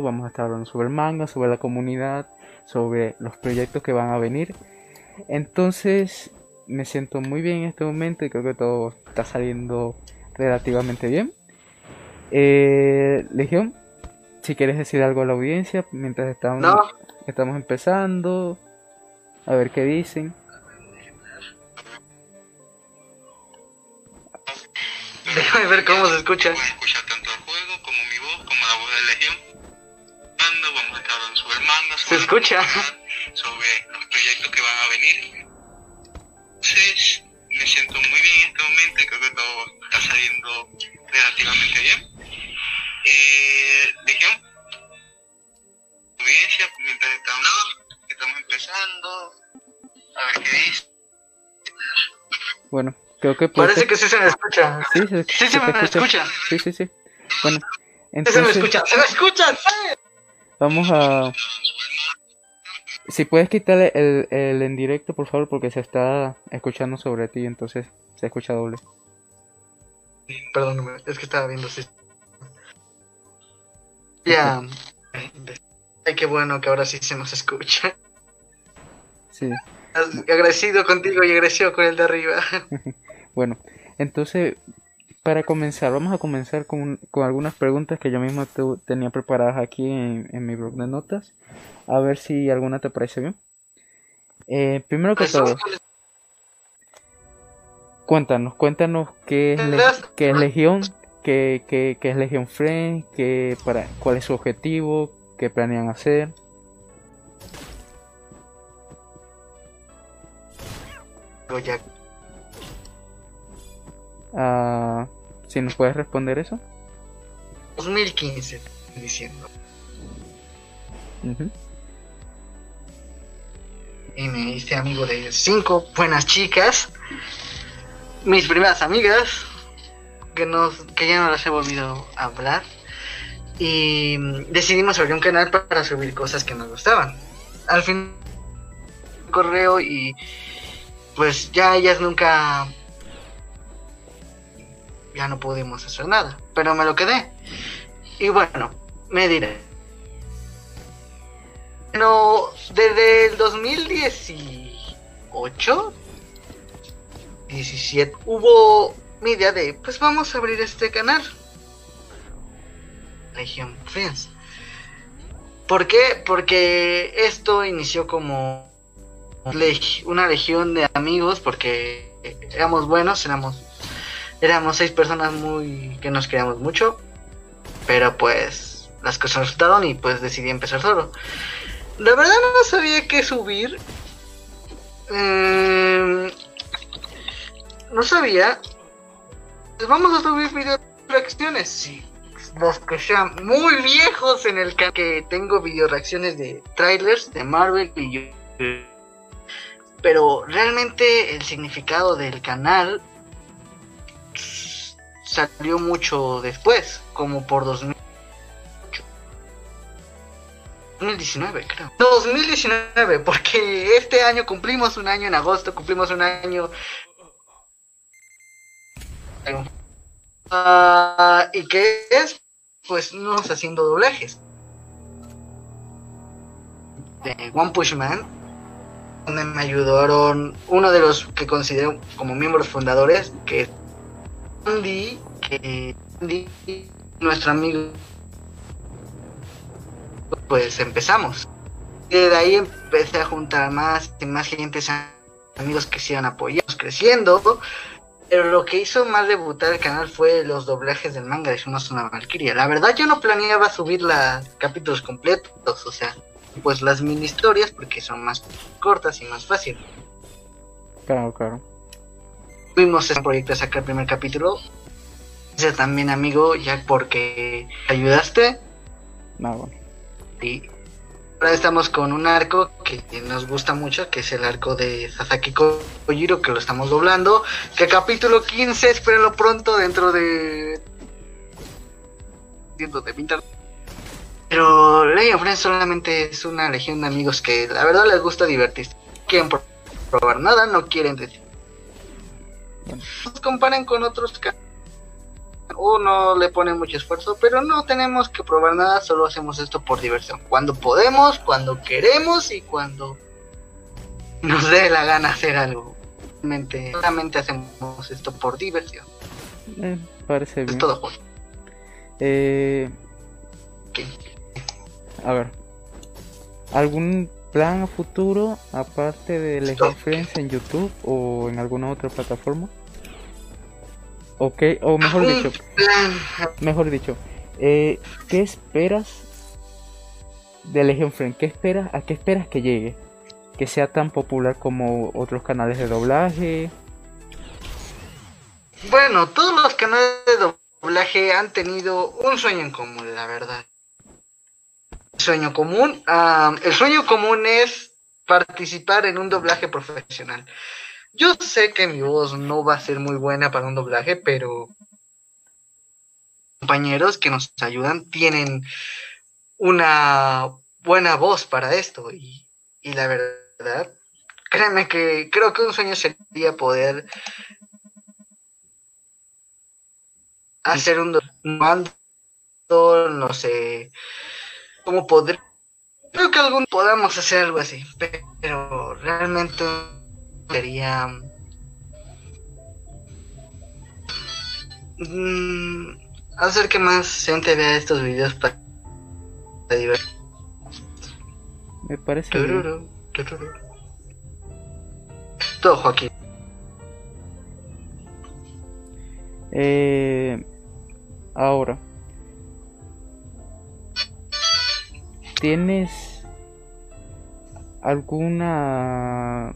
vamos a estar hablando sobre el manga, sobre la comunidad, sobre los proyectos que van a venir. Entonces me siento muy bien en este momento y creo que todo está saliendo relativamente bien. Eh, Legión, si quieres decir algo a la audiencia mientras estamos, estamos empezando, a ver qué dicen. Déjame ver cómo se escucha. Se escucha. sobre los proyectos que van a venir. Entonces, me siento muy bien en este momento y creo que todo está saliendo relativamente bien. Eh, Legión, audiencia, mientras estamos, estamos empezando, a ver qué dice. Bueno, creo que Parece ser- que sí se me escucha. Sí, se, Sí se me te escucha. Sí, sí, sí. Bueno, Sí se me entonces escucha. ¡Se me escucha! ¡Sí! vamos a... Si puedes quitarle el, el en directo, por favor, porque se está escuchando sobre ti, entonces se escucha doble. Perdóname, es que estaba viendo si. Ya. Ay, qué bueno que ahora sí se nos escucha. Sí. Agradecido contigo y agradecido con el de arriba. Bueno, entonces, para comenzar, vamos a comenzar con, con algunas preguntas que yo mismo tu- tenía preparadas aquí en, en mi blog de notas. A ver si alguna te parece bien. Eh, primero que todo, cuéntanos, cuéntanos qué es, le- qué es Legión, qué, qué- qué es Legión Friends, qué, para, cuál es su objetivo, qué planean hacer. Ya. Si nos puedes responder eso. 2015, estoy diciendo. Y me hice amigo de cinco buenas chicas. Mis primeras amigas. Que, nos, que ya no las he volvido a hablar. Y decidimos abrir un canal para subir cosas que nos gustaban. Al fin, correo y pues ya ellas nunca ya no pudimos hacer nada, pero me lo quedé. Y bueno, me diré. Bueno, desde el 2018, 17, hubo mi idea de, pues vamos a abrir este canal. Legion Friends. ¿Por qué? Porque esto inició como una legión de amigos, porque éramos buenos, éramos éramos seis personas muy que nos queríamos mucho pero pues las cosas resultaron y pues decidí empezar solo. La verdad no sabía qué subir. Em, no sabía. Pues vamos a subir video reacciones. Sí los que sean muy viejos en el canal que tengo video reacciones de trailers de Marvel y yo. Pero realmente el significado del canal salió mucho después, como por 2000 2019 creo. 2019, porque este año cumplimos un año en agosto, cumplimos un año... Ah, ¿Y qué es? Pues nos haciendo doblajes. De One Punch Man, donde me ayudaron uno de los que considero como miembros fundadores, que es Andy, que Andy, nuestro amigo, pues empezamos. Y de ahí empecé a juntar más y más gente, amigos que se iban apoyando, creciendo. Pero lo que hizo más debutar el canal fue los doblajes del manga de Shumas una Valkyria. La verdad yo no planeaba subir los capítulos completos, o sea, pues las mini historias porque son más cortas y más fáciles. Claro, claro. Tuvimos ese proyecto de sacar el primer capítulo. Ese también, amigo, ya porque ayudaste. No, bueno. Y ahora estamos con un arco que nos gusta mucho, que es el arco de Sasaki Kojiro, que lo estamos doblando. Que capítulo 15, espérenlo pronto dentro de. dentro de pintar. Pero Legion Friends solamente es una legión de amigos que la verdad les gusta divertirse. No quieren pro- probar nada, no quieren decir. Nos comparan con otros uno le pone mucho esfuerzo, pero no tenemos que probar nada, solo hacemos esto por diversión. Cuando podemos, cuando queremos y cuando nos dé la gana hacer algo. Realmente, solamente hacemos esto por diversión. Eh, parece Es bien. todo, Juan. Eh, a ver, ¿algún plan a futuro aparte de Legion Friends en YouTube o en alguna otra plataforma? Ok, o mejor dicho, mejor dicho, eh, ¿qué esperas de Legion Friends? ¿Qué esperas? ¿A qué esperas que llegue? Que sea tan popular como otros canales de doblaje. Bueno, todos los canales de doblaje han tenido un sueño en común, la verdad. Sueño común. el sueño común es participar en un doblaje profesional. Yo sé que mi voz no va a ser muy buena para un doblaje, pero compañeros que nos ayudan tienen una buena voz para esto y, y la verdad, créeme que creo que un sueño sería poder hacer un mando, no sé cómo poder creo que algún podamos hacer algo así, pero realmente sería mm, hacer que más gente vea estos videos para divertirse. Me parece bien. Tururú, tururú. Todo Joaquín. Eh, ahora, ¿tienes alguna,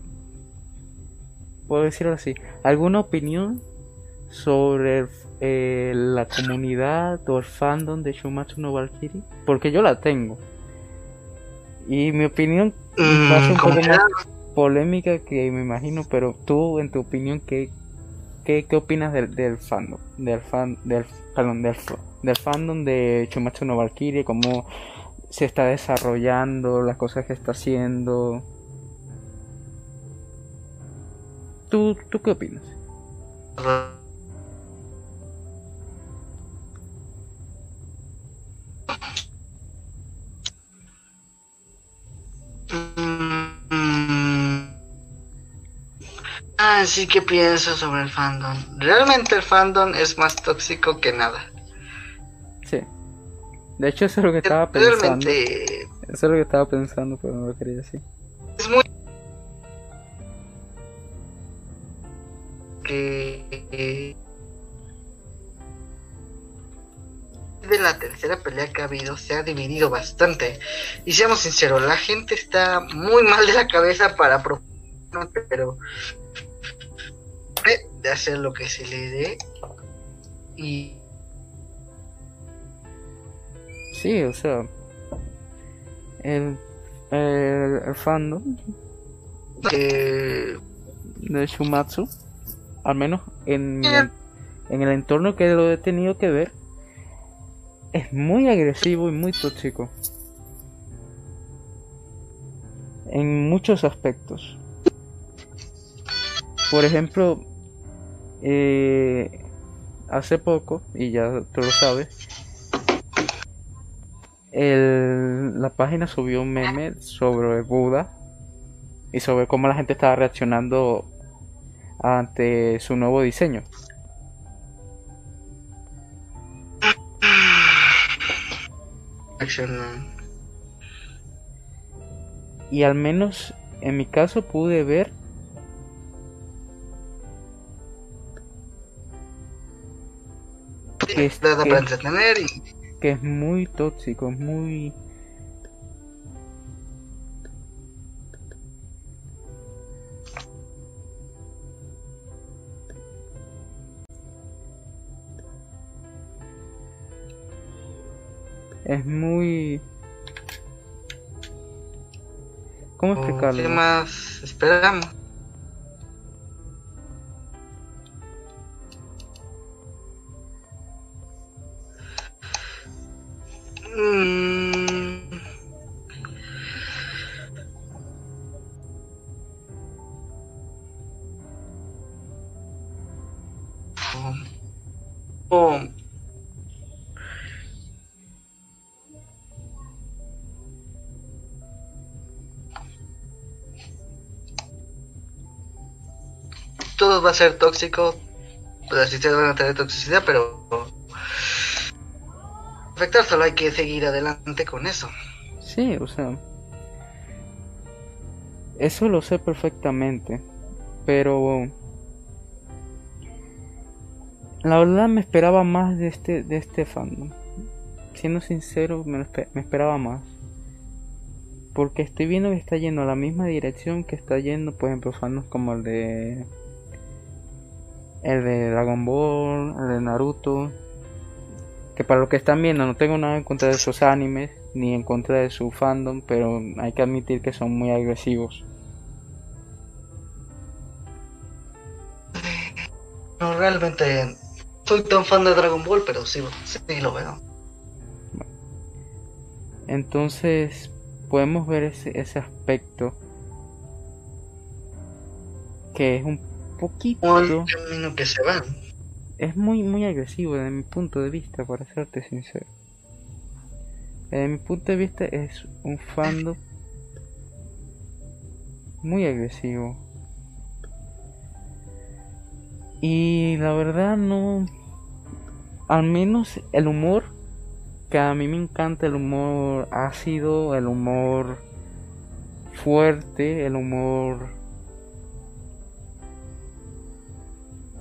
puedo decirlo así, alguna opinión sobre el- eh, la comunidad o el fandom de Shumatsu no Valkyrie? Porque yo la tengo. Y mi opinión va a ser un Mm, poco más polémica que me imagino, pero tú, en tu opinión, ¿qué, qué, qué opinas del, del fandom? Del fan, del, perdón, del, fandom de Chumatsu no Valkyrie, cómo se está desarrollando, las cosas que está haciendo. ¿Tú, tú qué opinas? Mm, Ah, ¿qué pienso sobre el fandom? Realmente el fandom es más tóxico que nada. De hecho, eso es lo que estaba pensando. Eso es lo que estaba pensando, pero no lo quería decir. es muy... que... De la tercera pelea que ha habido se ha dividido bastante. Y seamos sinceros, la gente está muy mal de la cabeza para pro- pero de hacer lo que se le dé y Sí, o sea, el, el, el fandom que de Shumatsu, al menos en, en el entorno que lo he tenido que ver, es muy agresivo y muy tóxico. En muchos aspectos. Por ejemplo, eh, hace poco, y ya tú lo sabes, el- la página subió un meme sobre Buda y sobre cómo la gente estaba reaccionando ante su nuevo diseño. Y al menos en mi caso pude ver que que- para entretener y que es muy tóxico, es muy... Es muy... ¿Cómo ¿qué explicarlo? más esperamos? Va a ser tóxico, las historias van a tener toxicidad, pero afectar solo hay que seguir adelante con eso. Sí, o sea, eso lo sé perfectamente, pero la verdad me esperaba más de este de este fandom. Siendo sincero, me, esperaba más. Porque estoy viendo que está yendo a la misma dirección que está yendo, por ejemplo, fandoms como el de el de Dragon Ball, el de Naruto, que para lo que están viendo no tengo nada en contra de esos animes, ni en contra de su fandom, pero hay que admitir que son muy agresivos. No, realmente soy tan fan de Dragon Ball, pero sí, sí lo veo. Entonces podemos ver ese, ese aspecto que es un poquito... Un que se va. Es muy, muy agresivo desde mi punto de vista, para serte sincero. Desde mi punto de vista es un fandom muy agresivo. Y la verdad no... Al menos el humor, que a mí me encanta el humor ácido, el humor fuerte, el humor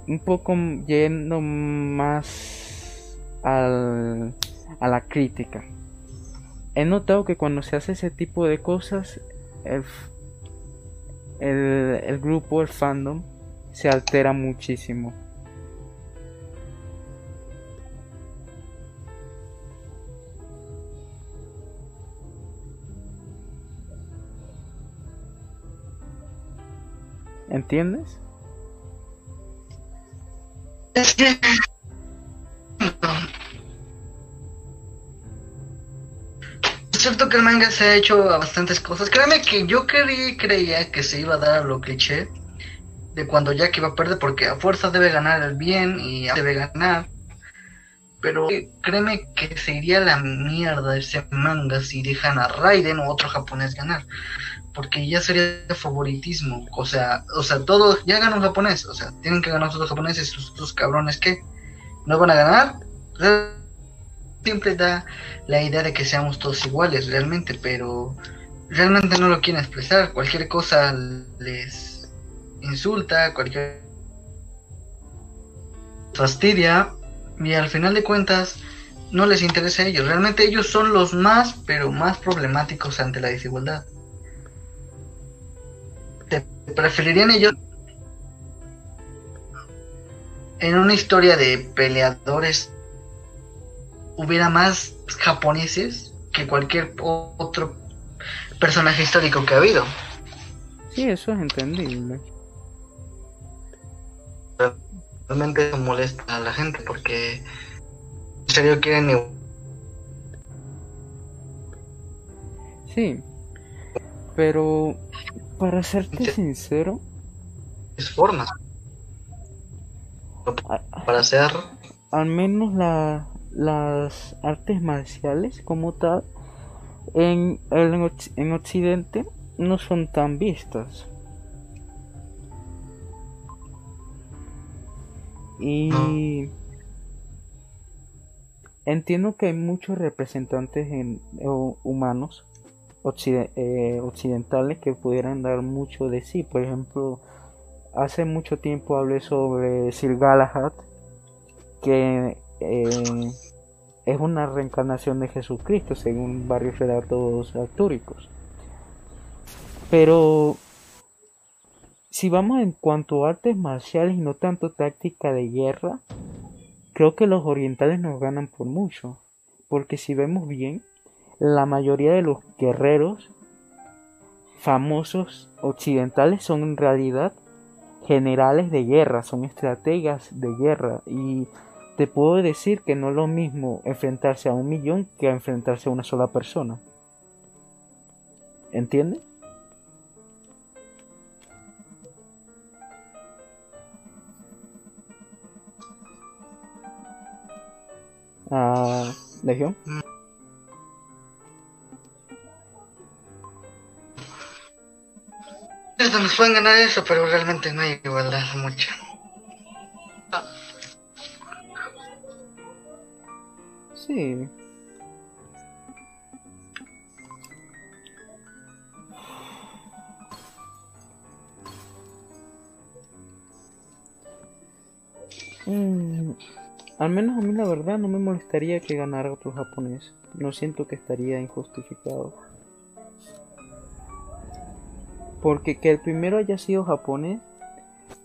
un poco yendo más al, a la crítica. He notado que cuando se hace ese tipo de cosas, el, el, el grupo, el fandom, se altera muchísimo. ¿Entiendes? Es cierto que el manga se ha hecho a bastantes cosas. Créeme que yo creí, creía que se iba a dar a lo cliché de cuando Jack iba a perder, porque a fuerza debe ganar el bien y debe ganar. Pero créeme que se iría a la mierda ese manga si dejan a Raiden o otro japonés ganar porque ya sería favoritismo, o sea, o sea, todos ya ganan un japonés, o sea, tienen que ganar los japoneses, sus, cabrones que no van a ganar. Siempre da la idea de que seamos todos iguales realmente, pero realmente no lo quieren expresar, cualquier cosa les insulta, cualquier fastidia y al final de cuentas no les interesa a ellos, realmente ellos son los más, pero más problemáticos ante la desigualdad preferirían ellos en una historia de peleadores hubiera más japoneses que cualquier otro personaje histórico que ha habido. Sí, eso es entendible. Realmente molesta a la gente porque en serio quieren Sí, pero para serte sincero. Es forma. Para hacer. Al menos la, las artes marciales como tal en, en, en Occidente no son tan vistas. Y entiendo que hay muchos representantes en, humanos eh, occidentales que pudieran dar mucho de sí. Por ejemplo, hace mucho tiempo hablé sobre Sir Galahad, que eh, es una reencarnación de Jesucristo, según varios relatos artúricos. Pero si vamos en cuanto a artes marciales y no tanto táctica de guerra, creo que los orientales nos ganan por mucho. Porque si vemos bien, la mayoría de los guerreros famosos occidentales son en realidad generales de guerra, son estrategas de guerra y te puedo decir que no es lo mismo enfrentarse a un millón que enfrentarse a una sola persona. ¿Entiendes? Ah, Legión. Nos pueden ganar eso, pero realmente no hay igualdad mucha. Sí. Mm, al menos a mí la verdad no me molestaría que ganara otro japonés. No siento que estaría injustificado. Porque que el primero haya sido japonés,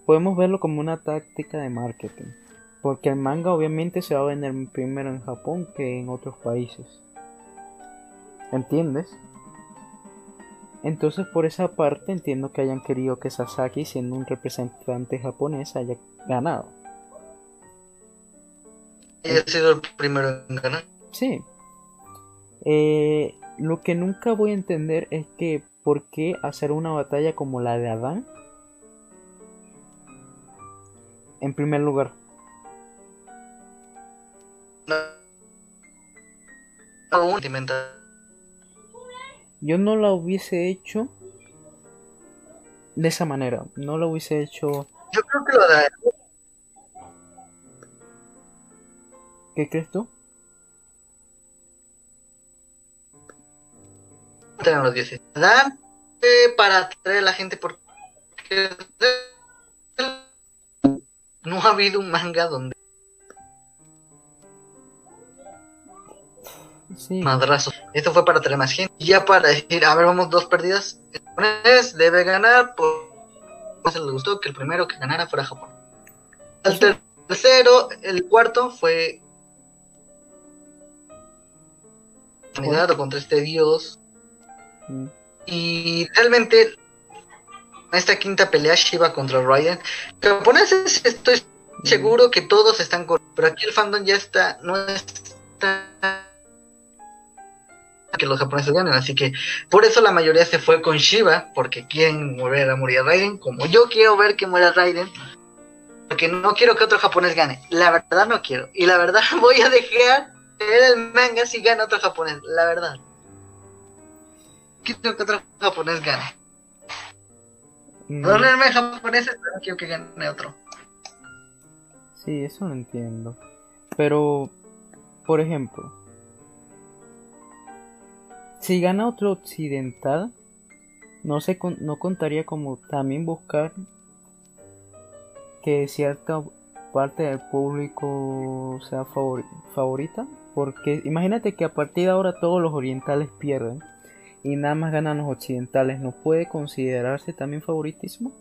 podemos verlo como una táctica de marketing. Porque el manga obviamente se va a vender primero en Japón que en otros países. ¿Entiendes? Entonces por esa parte entiendo que hayan querido que Sasaki, siendo un representante japonés, haya ganado. Y ha sido el primero en ganar. Sí. Eh, lo que nunca voy a entender es que por qué hacer una batalla como la de Adán. En primer lugar. No. Yo no la hubiese hecho de esa manera. No la hubiese hecho. Yo creo que lo de ¿Qué crees tú? tener los 10. Eh, para atraer a la gente porque no ha habido un manga donde Sí. madrazo. Esto fue para atraer más gente. Y ya para decir, a ver, vamos dos perdidas. El japonés debe ganar por no se le gustó que el primero que ganara fuera Japón. El tercero, el cuarto fue unidad o contra este dios Mm. Y realmente, esta quinta pelea Shiva contra Raiden, japoneses estoy seguro que todos están con. Pero aquí el fandom ya está. No está. Que los japoneses ganen, así que por eso la mayoría se fue con Shiva, porque quieren volver a morir a Raiden, como yo quiero ver que muera Raiden, porque no quiero que otro japonés gane. La verdad no quiero, y la verdad voy a dejar de ver el manga si gana otro japonés, la verdad quiero que otro japonés gane. Mm, Ponerme japoneses, pero no quiero que gane otro. Sí, eso lo entiendo. Pero, por ejemplo, si gana otro occidental, no se con- no contaría como también buscar que cierta parte del público sea favori- favorita, porque imagínate que a partir de ahora todos los orientales pierden y nada más ganan los occidentales, ¿no puede considerarse también favoritismo?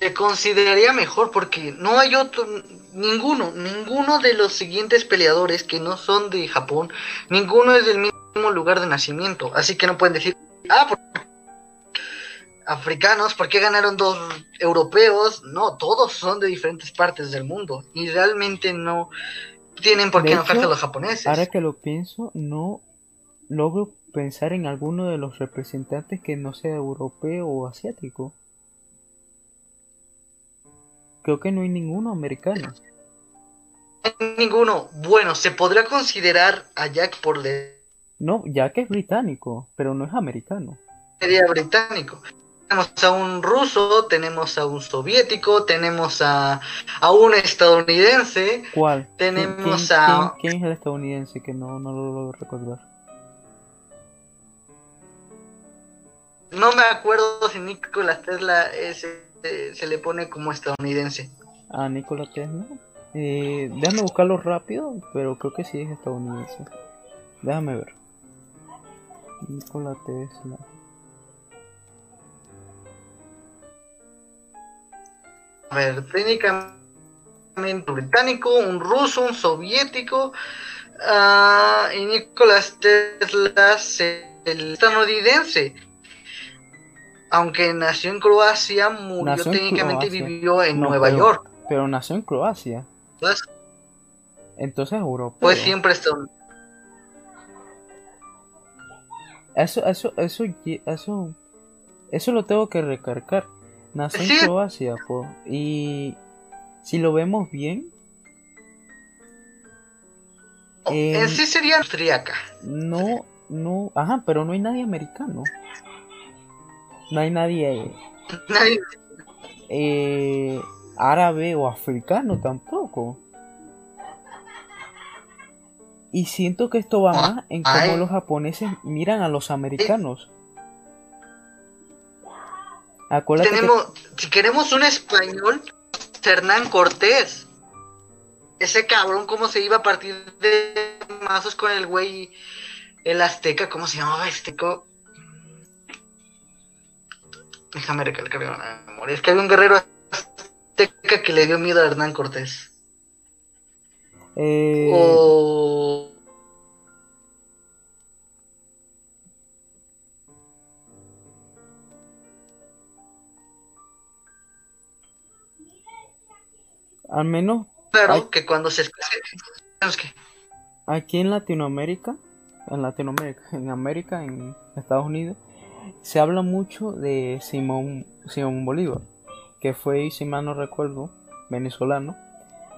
Se consideraría mejor porque no hay otro, ninguno, ninguno de los siguientes peleadores que no son de Japón, ninguno es del mismo lugar de nacimiento, así que no pueden decir, ah, por- africanos, ¿por qué ganaron dos europeos? No, todos son de diferentes partes del mundo y realmente no tienen por qué enojarse los japoneses. Ahora que lo pienso, no logro pensar en alguno de los representantes que no sea europeo o asiático. Creo que no hay ninguno americano. Ninguno. Bueno, se podrá considerar a Jack por de No, que es británico, pero no es americano. sería británico. Tenemos a un ruso, tenemos a un soviético, tenemos a, a un estadounidense. ¿Cuál? ¿Quién- Tenemos quién, a- quién- quién es el estadounidense que no, no lo logro recordar? No me acuerdo si Nikola Tesla es, eh, se le pone como estadounidense. Ah, Nikola Tesla. Eh, déjame buscarlo rápido, pero creo que sí es estadounidense. Déjame ver. Nikola Tesla. Ver, técnicamente un británico, un ruso, un soviético. ah, y Nicolás Tesla es el estadounidense. Aunque nació en Croacia, murió Nació técnicamente Croacia. vivió en No, Nueva pero- York. Pero nació en Croacia. Pues, Entonces es europeo. pues siempre estadounidense. Eso, eso, eso, eso, eso lo tengo que recargar. Nació en. Croacia, po, y si lo vemos bien, Eh, En sí sería austriaca. no, no, ajá, pero no hay nadie americano. No hay nadie Nadie- eh, árabe o africano tampoco. Y siento que esto va más en cómo Ay. los japoneses miran a los americanos. Acuérdate que- Tenemos, si queremos un español, Hernán Cortés. Ese cabrón, cómo se iba a partir de mazos con el güey, el azteca, ¿cómo se llamaba este? co- Déjame recalcar la memoria. Es que había un guerrero azteca que le dio miedo a Hernán Cortés. eh, O. al menos Claro, que cuando se. aquí en Latinoamérica, en Latinoamérica, en América, en Estados Unidos, se habla mucho de Simón, Simón Bolívar, que fue, si mal no recuerdo, venezolano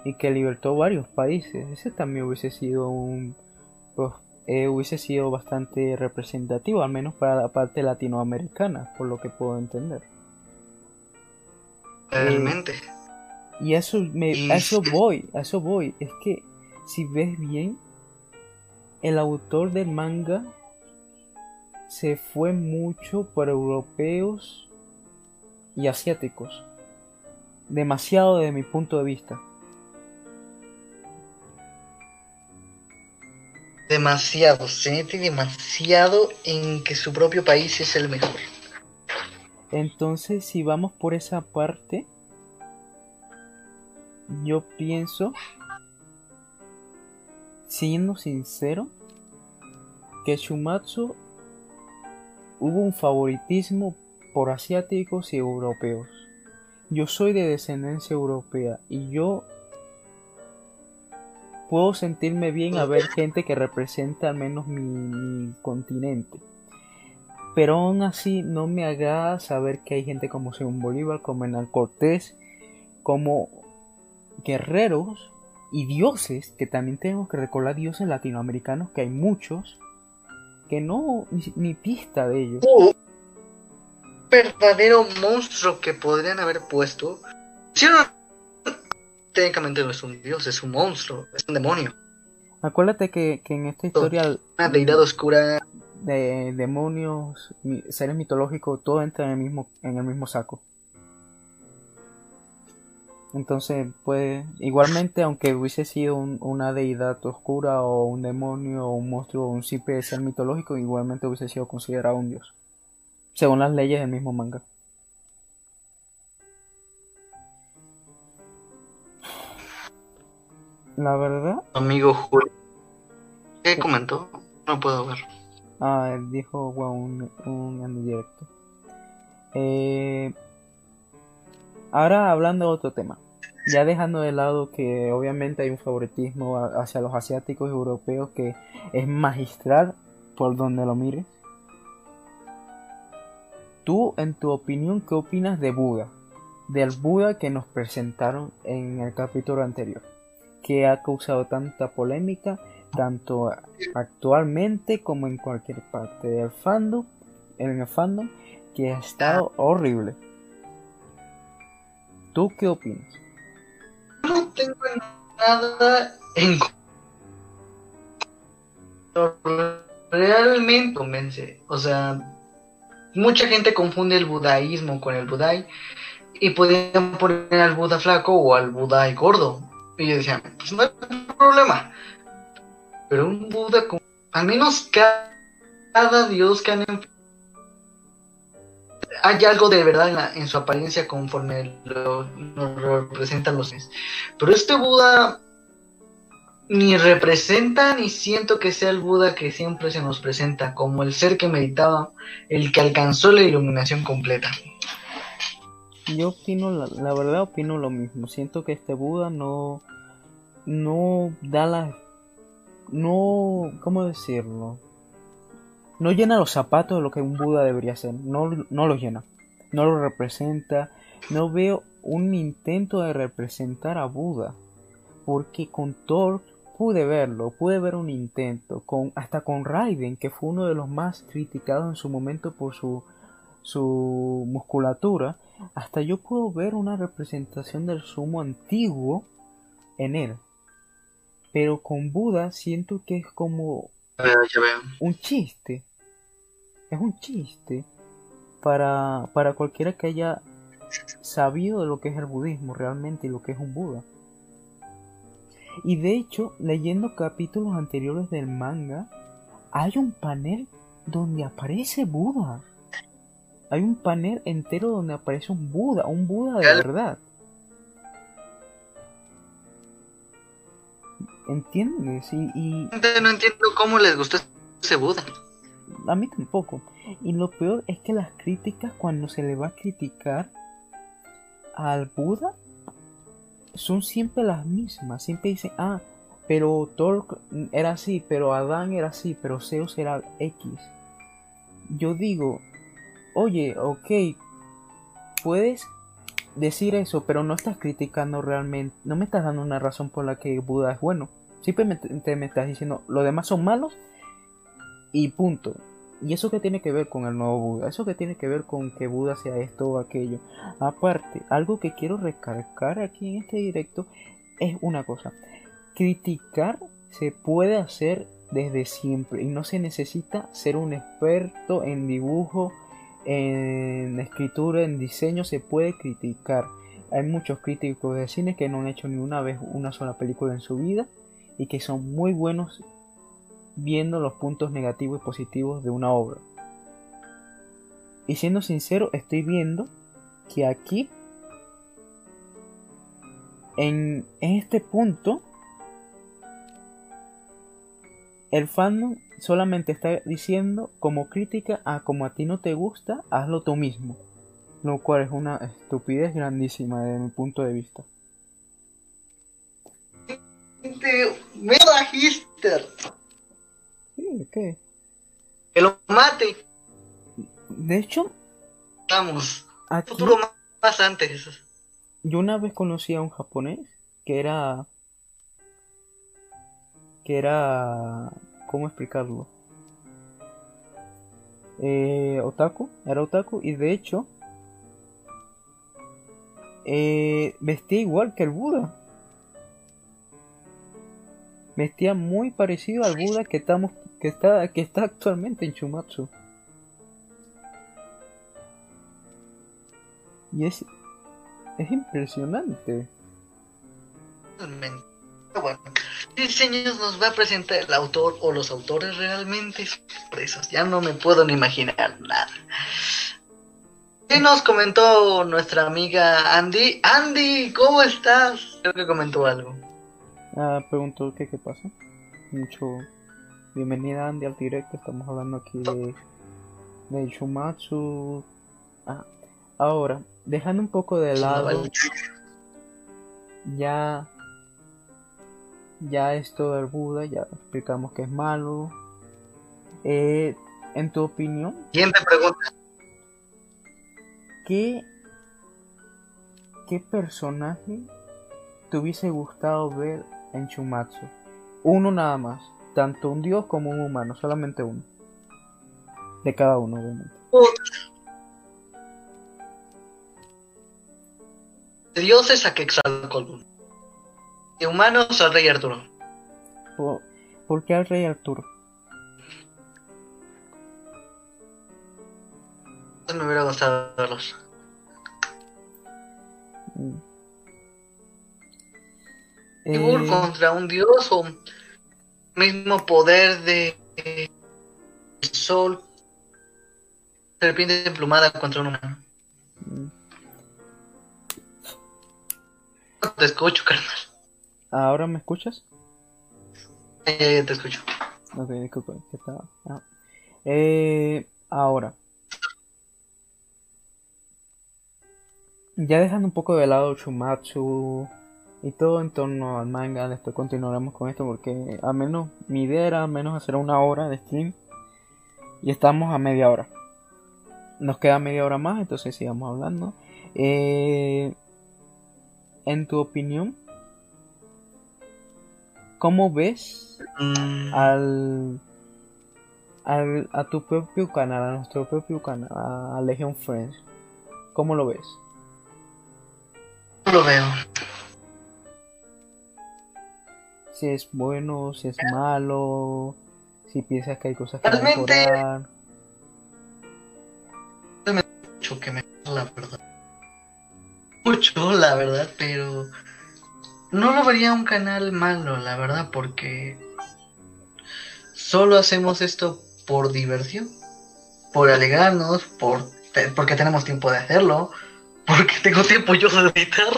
y que libertó varios países. Ese también hubiese sido un, pues, eh, hubiese sido bastante representativo, al menos para la parte latinoamericana, por lo que puedo entender. Realmente. Y eso, me, a eso voy, a eso voy. Es que si ves bien, el autor del manga se fue mucho por europeos y asiáticos. Demasiado desde mi punto de vista. Demasiado, se mete demasiado en que su propio país es el mejor. Entonces, si vamos por esa parte, yo pienso, siendo sincero, que Shumatsu hubo un favoritismo por asiáticos y europeos. Yo soy de descendencia europea y yo puedo sentirme bien a ver gente que representa al menos mi, continente. Pero aún así no me agrada saber que hay gente como Simón Bolívar, como Hernán Cortés, como guerreros y dioses, que también tenemos que recordar dioses latinoamericanos, que hay muchos, que no, ni, ni pista de ellos. Un verdadero monstruo que podrían haber puesto. Si no, técnicamente no es un dios, es un monstruo, es un demonio, Acuérdate que, que en esta historia una deidad oscura. de demonios, seres mitológicos, todo entra en el mismo, en el mismo saco. Entonces, pues, igualmente, aunque hubiese sido un- una deidad oscura o un demonio o un monstruo o un simple ser mitológico, igualmente hubiese sido considerado un dios. Según las leyes del mismo manga. La verdad, Amigo Julio. ¿Qué comentó? No puedo ver. Ah, él dijo wow, un, un en directo. Eh, ahora hablando de otro tema. Ya dejando de lado que obviamente hay un favoritismo hacia los asiáticos y europeos que es magistral por donde lo mires. Tú, en tu opinión, ¿qué opinas de Buda? Del Buda que nos presentaron en el capítulo anterior. Que ha causado tanta polémica tanto actualmente como en cualquier parte del fandom, en el fandom, que ha estado horrible. ¿Tú qué opinas? No tengo nada en realmente convence. O sea, mucha gente confunde el budaísmo con el budai y podían poner al Buda flaco o al Budai gordo. Y yo decía, pues no hay problema. Pero un Buda con... Al menos ca- cada dios que han... enf- Hay algo de verdad en, la- en su apariencia conforme lo, lo representan los dioses. Pero este Buda ni representa ni siento que sea el Buda que siempre se nos presenta, como el ser que meditaba, el que alcanzó la iluminación completa. Yo opino, la, la verdad opino lo mismo. Siento que este Buda no, no da la, no, ¿cómo decirlo? No llena los zapatos de lo que un Buda debería ser. No, no lo llena. No lo representa. No veo un intento de representar a Buda. Porque con Thor pude verlo, pude ver un intento. Con, hasta con Raiden, que fue uno de los más criticados en su momento por su su musculatura, hasta yo puedo ver una representación del sumo antiguo en él. Pero con Buda siento que es como un chiste. Es un chiste para, para cualquiera que haya sabido de lo que es el budismo realmente y lo que es un Buda. Y de hecho, leyendo capítulos anteriores del manga, hay un panel donde aparece Buda. Hay un panel entero donde aparece un Buda, un Buda de verdad. ¿Entiendes? Y, y... No entiendo cómo les gustó ese Buda. A mí tampoco. Y lo peor es que las críticas, cuando se le va a criticar al Buda, son siempre las mismas. Siempre dicen, ah, pero Thor era así, pero Adán era así, pero Zeus era X. Yo digo, oye, ok, puedes decir eso, pero no estás criticando realmente, no me estás dando una razón por la que Buda es bueno. Simplemente me estás diciendo, los demás son malos y punto. ¿Y eso que tiene que ver con el nuevo Buda? ¿Eso que tiene que ver con que Buda sea esto o aquello? Aparte, algo que quiero recalcar aquí en este directo es una cosa. Criticar se puede hacer desde siempre y no se necesita ser un experto en dibujo, en escritura, en diseño, se puede criticar. Hay muchos críticos de cine que no han hecho ni una vez una sola película en su vida y que son muy buenos viendo los puntos negativos y positivos de una obra. Y siendo sincero, estoy viendo que aquí, en, este punto, el fandom solamente está diciendo como crítica a como a ti no te gusta, hazlo tú mismo. Lo cual es una estupidez grandísima desde mi punto de vista. Me Hister. ¿qué? Que lo mate. De hecho, estamos. Futuro más antes. Yo una vez conocí a un japonés que era. que era. ¿Cómo explicarlo? Eh, otaku, era otaku y de hecho eh, vestía igual que el Buda. Vestía muy parecido al Buda que estamos que está que está actualmente en Chumatsu. Y es es impresionante. Bueno, diseños nos va a presentar el autor o los autores realmente sorpresas. Ya no me puedo ni imaginar nada. ¿Qué nos comentó nuestra amiga Andy? Andy, ¿cómo estás? Creo que comentó algo. Ah, preguntó qué qué pasa. Mucho. Bienvenida Andy al directo. Estamos hablando aquí de, de Shumatsu. Ah, ahora, dejando un poco de lado. Ya. Ya esto del Buda, ya explicamos que es malo. Eh, en tu opinión. Siguiente pregunta. ¿Qué, ¿Qué personaje te hubiese gustado ver en Chumatsu. Uno nada más. Tanto un dios como un humano. Solamente uno. De cada uno, obviamente. De dioses a Quetzalcoatl. De humanos al rey Arturo. ¿Por, qué al rey Arturo? Me hubiera gustado verlos. Mm. Eh, contra un dios o mismo poder de sol serpiente emplumada contra un humano mm. te escucho carnal ahora me escuchas te escucho ok disculpa ah. eh, ahora ya dejando un poco de lado Chumatsu y todo en torno al manga. Después continuaremos con esto porque al menos mi idea era al menos hacer una hora de stream y estamos a media hora. Nos queda media hora más, entonces sigamos hablando. Eh, en tu opinión, ¿cómo ves mm. al al- a tu propio canal, a nuestro propio canal, a Legion Friends, ¿cómo lo ves? No lo veo. Si es bueno, si es malo, si piensas que hay cosas que Realmente- mejorar. Mucho que me la verdad. Mucho, la verdad, pero no lo vería un canal malo, la verdad, porque solo hacemos esto por diversión, por alegrarnos, por porque tenemos tiempo de hacerlo, porque tengo tiempo yo de editar.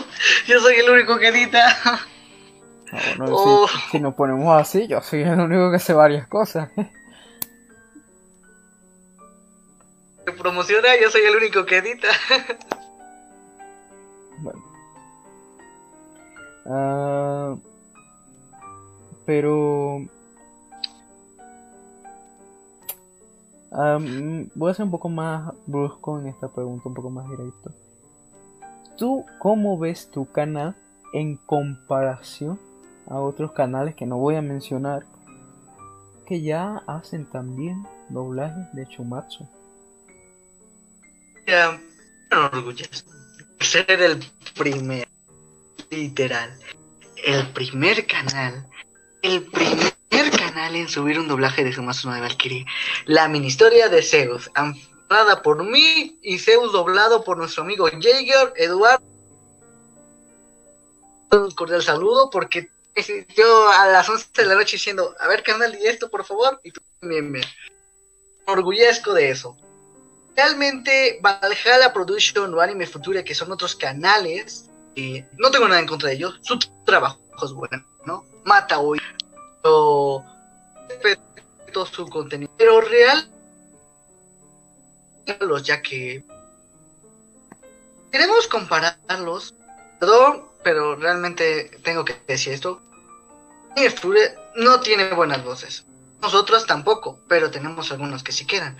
Yo soy el único que edita. Ah, bueno, Oh. si, si nos ponemos así, yo soy el único que hace varias cosas. Promociona, yo soy el único que edita. Ah, pero... ah, mm, voy a ser un poco más brusco en esta pregunta, un poco más directo. ¿Tú cómo ves tu canal en comparación a otros canales que no voy a mencionar que ya hacen también doblajes de Chumatsu? Ya, me orgulloso. Ser el primer, literal, el primer canal, el primer canal en subir un doblaje de Sumatsu no de Valkyrie. La mini historia de Zeus, amparada por mí y Zeus doblado por nuestro amigo Jaeger, Eduardo. Un cordial saludo porque yo a las 11 de la noche diciendo, a ver canal y esto por favor, y tú también me orgullezco de eso realmente Valhalla Production o Anime Futura, que son otros canales, eh, no tengo nada en contra de ellos, su trabajo es bueno, ¿no? Mata hoy, pero respeto su contenido, pero real, ya que queremos compararlos, perdón, pero realmente tengo que decir esto, no tiene buenas voces, nosotros tampoco, pero tenemos algunos que sí quedan.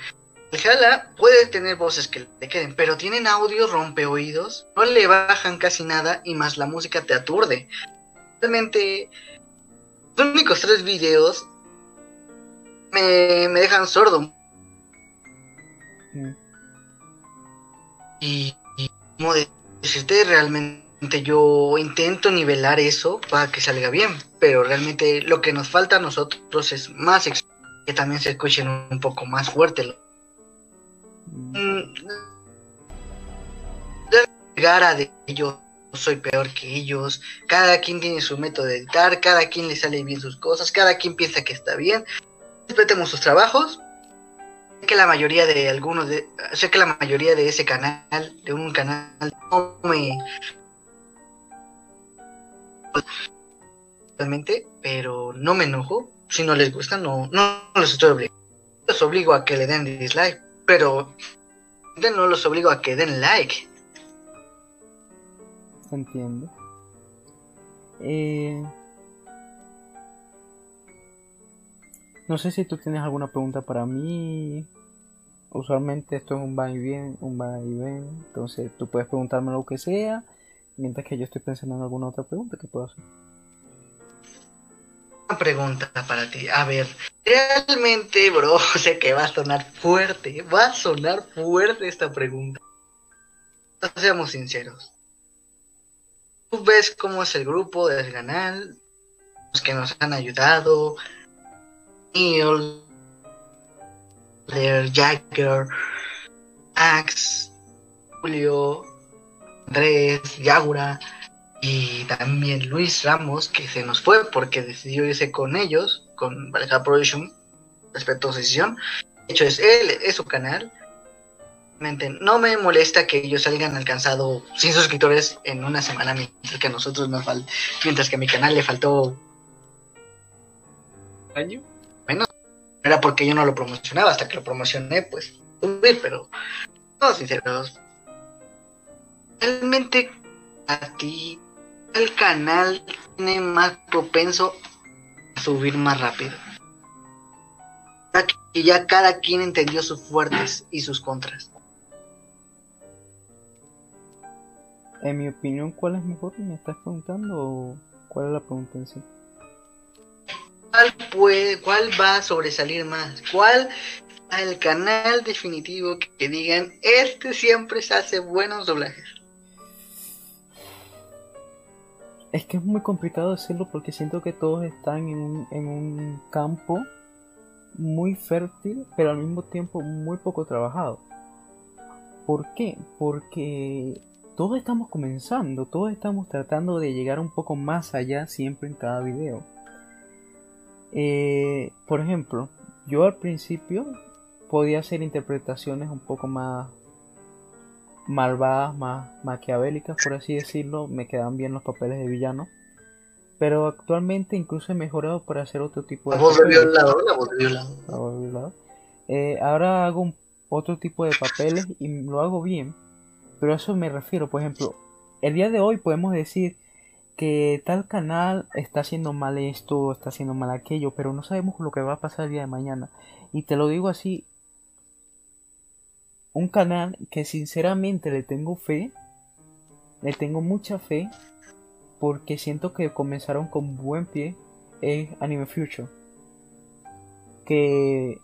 Valhalla puede tener voces que le queden, pero tienen audio rompe oídos, no le bajan casi nada y más la música te aturde. Realmente, los únicos tres videos me, me dejan sordo. Mm. Y, y como decirte, realmente yo intento nivelar eso para que salga bien, pero realmente lo que nos falta a nosotros es más que también se escuchen un poco más fuerte Mm. Mm, de gara de ellos soy peor que ellos. Cada quien tiene su método de editar cada quien le sale bien sus cosas cada quien piensa que está bien. Respetemos sus trabajos. Sé que la mayoría de algunos de sé que la mayoría de ese canal de un canal no me realmente pero no me enojo. Si no les gusta no no, no los estoy obligando los obligo a que le den dislike pero no los obligo a que den like. Entiendo. Eh, no sé si tú tienes alguna pregunta para mí. Usualmente esto es un va y bien, un va y ven. Entonces tú puedes preguntarme lo que sea, mientras que yo estoy pensando en alguna otra pregunta que puedo hacer. Una pregunta para ti. A ver, realmente, bro, sé que va a sonar fuerte. Va a sonar fuerte esta pregunta. Seamos sinceros. Tú ves cómo es el grupo del canal, los que nos han ayudado, Neil, Jagger, Max, Julio, Andrés, Yagura y también Luis Ramos, que se nos fue porque decidió irse con ellos, con Valhalla Production, respecto a su decisión. De hecho, es él, es su canal. No me molesta que ellos hayan alcanzado 100 suscriptores en una semana, mientras que a nosotros nos fal mientras que a mi canal le faltó año menos. Era porque yo no lo promocionaba, hasta que lo promocioné, pues subir, pero no sinceros. Realmente a ti el canal tiene más propenso a subir más rápido. Y ya cada quien entendió sus fuertes y sus contras. En mi opinión, ¿cuál es mejor? ¿Me estás preguntando o cuál es la pregunta en sí? ¿Cuál, puede, ¿Cuál va a sobresalir más? ¿Cuál el canal definitivo que digan, este siempre se hace buenos doblajes? Es que es muy complicado decirlo porque siento que todos están en un, campo muy fértil, pero al mismo tiempo muy poco trabajado. ¿Por qué? Porque todos estamos comenzando, todos estamos tratando de llegar un poco más allá siempre en cada video. Eh, por ejemplo, yo al principio podía hacer interpretaciones un poco más malvadas, más maquiavélicas, por así decirlo, me quedan bien los papeles de villano. Pero actualmente incluso he mejorado para hacer otro tipo de... La voz de violado, la voz de violado. La voz de violado. Eh, ahora hago otro tipo de papeles y lo hago bien. Pero a eso me refiero, por ejemplo, el día de hoy podemos decir que tal canal está haciendo mal esto, está haciendo mal aquello, pero no sabemos lo que va a pasar el día de mañana. Y te lo digo así, un canal que sinceramente le tengo fe, le tengo mucha fe, porque siento que comenzaron con buen pie, es Anime Future. Que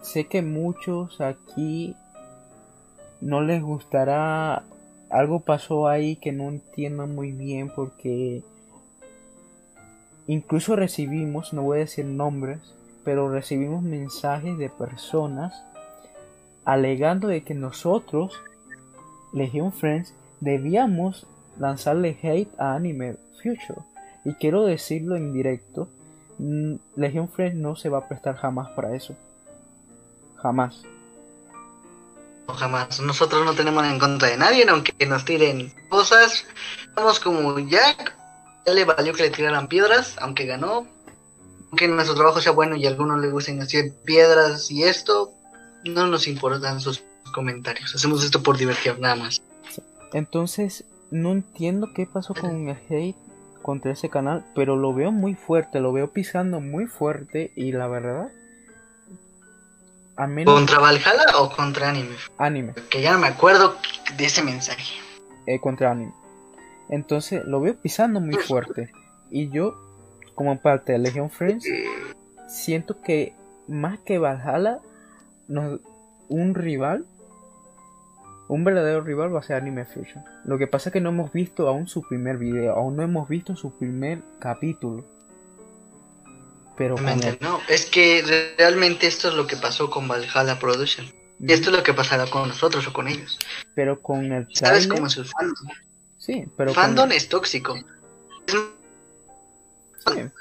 sé que muchos aquí no les gustará algo pasó ahí que no entiendo muy bien porque incluso recibimos, no voy a decir nombres, pero recibimos mensajes de personas alegando de que nosotros, Legion Friends, debíamos lanzarle hate a Anime Future. Y quiero decirlo en directo, mm, Legion Friends no se va a prestar jamás para eso. Jamás. Jamás. Nosotros no tenemos en contra de nadie, aunque nos tiren cosas. Estamos como Jack. Él le valió que le tiraran piedras, aunque ganó. Aunque nuestro trabajo sea bueno y a algunos le gusten hacer piedras y esto, no nos importan sus comentarios. Hacemos esto por divertir, nada más. Entonces, no entiendo qué pasó con el hate contra ese canal, pero lo veo muy fuerte, lo veo pisando muy fuerte y la verdad... A menos... ¿Contra Valhalla o contra anime? Anime. Que ya no me acuerdo de ese mensaje. Eh, contra anime. Entonces lo veo pisando muy fuerte. Y yo, como parte de Legion Friends, siento que más que Valhalla, un rival, un verdadero rival va a ser Anime Fusion. Lo que pasa es que no hemos visto aún su primer video, aún no hemos visto su primer capítulo. Pero no, es que realmente esto es lo que pasó con Valhalla Production. Y esto es lo que pasará con nosotros o con ellos. Pero con el ¿Sabes cómo es el fandom? Sí, pero fandom es tóxico.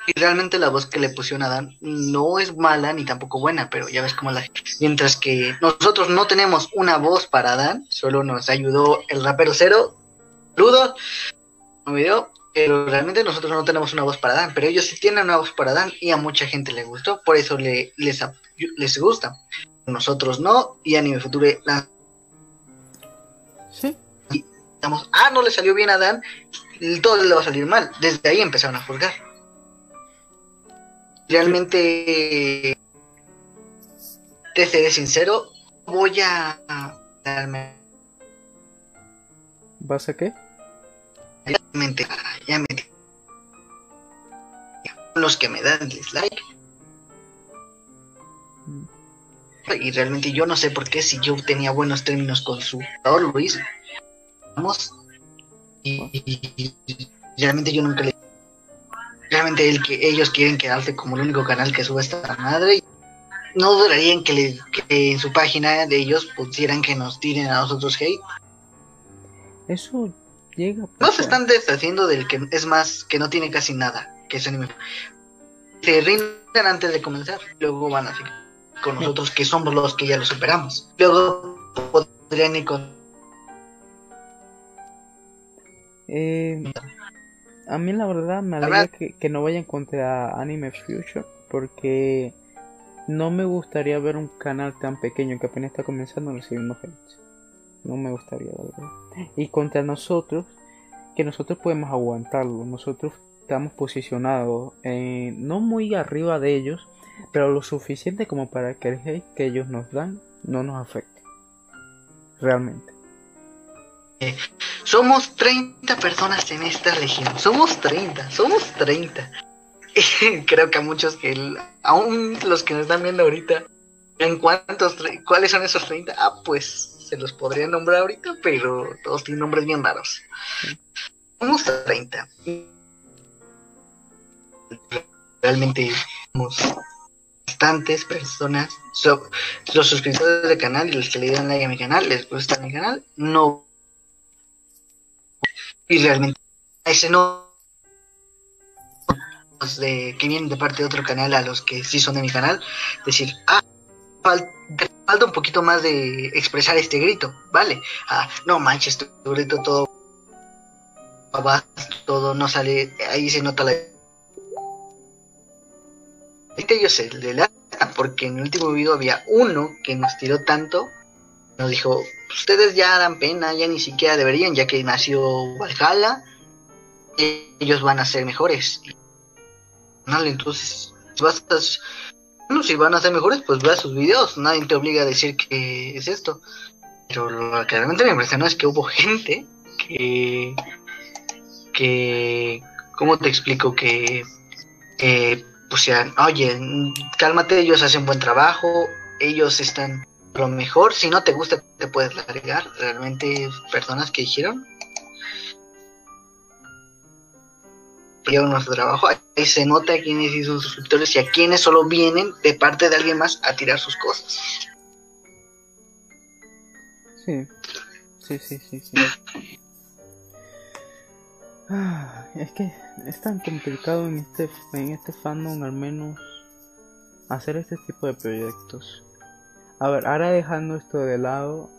Y realmente la voz que le pusieron a Dan no es mala ni tampoco buena, pero ya ves cómo la... Mientras que nosotros no tenemos una voz para Dan, solo nos ayudó el rapero cero, Ludo, un video, pero realmente nosotros no tenemos una voz para Dan, pero ellos sí tienen una voz para Dan y a mucha gente le gustó, por eso le, les, les gusta. Nosotros no, y Anime Future la... Sí. Y estamos, ah, no le salió bien a Dan, todo le va a salir mal. Desde ahí empezaron a juzgar realmente, te seré sincero, voy a darme. ¿Vas a qué? Realmente, ya me. Los que me dan dislike. Mm. Y realmente yo no sé por qué, si yo tenía buenos términos con su lo hice. Vamos. Y, y realmente yo nunca le realmente el que ellos quieren quedarse como el único canal que sube esta madre. No durarían que, le, que en su página de ellos pusieran que nos tiren a nosotros hate. Eso llega. No se están deshaciendo del que es más, que no tiene casi nada, que es anime. Se rinden antes de comenzar, luego van a seguir con nosotros que somos los que ya lo superamos. Luego podrían ir con... Eh, a mí la verdad me alegra que, no vayan contra Anime Future porque no me gustaría ver un canal tan pequeño que apenas está comenzando recibiendo hate. No me gustaría, la verdad. Y contra nosotros, que nosotros podemos aguantarlo. Nosotros estamos posicionados no muy arriba de ellos, pero lo suficiente como para que el hate que ellos nos dan no nos afecte. Realmente. Somos 30 personas en esta región. Somos 30, somos 30. creo que a muchos que, aún los que nos están viendo ahorita, ¿en cuántos, cuáles son esos 30? Ah, pues se los podría nombrar ahorita, pero todos tienen nombres bien raros. Unos 30. Realmente somos bastantes personas, so- los suscriptores del canal y los que le dan like a mi canal, les gusta mi canal, no. Y realmente ese no los de que vienen de parte de otro canal a los que sí son de mi canal, decir, ah, falta un poquito más de expresar este grito, ¿vale? Ah, no manches, tu grito todo todo no sale, ahí se nota la Ahorita yo sé, le lata, porque en el último video había uno que nos tiró tanto, nos dijo, ustedes ya dan pena, ya ni siquiera deberían, ya que nació Valhalla, ellos van a ser mejores. Entonces, vas a, bueno, si van a ser mejores, pues vea sus videos, nadie te obliga a decir que es esto. Pero lo que realmente me impresionó es que hubo gente que, que, ¿cómo te explico? Que, que pusieran, oye, cálmate, ellos hacen buen trabajo, ellos están lo mejor, si no te gusta te puedes largar, realmente personas que dijeron llevan nuestro trabajo, ahí se nota a quienes sí son suscriptores y a quienes solo vienen de parte de alguien más a tirar sus cosas. Sí, sí, sí, sí, sí. Ah, es que es tan complicado en este, en este fandom al menos hacer este tipo de proyectos. A ver, ahora dejando esto de lado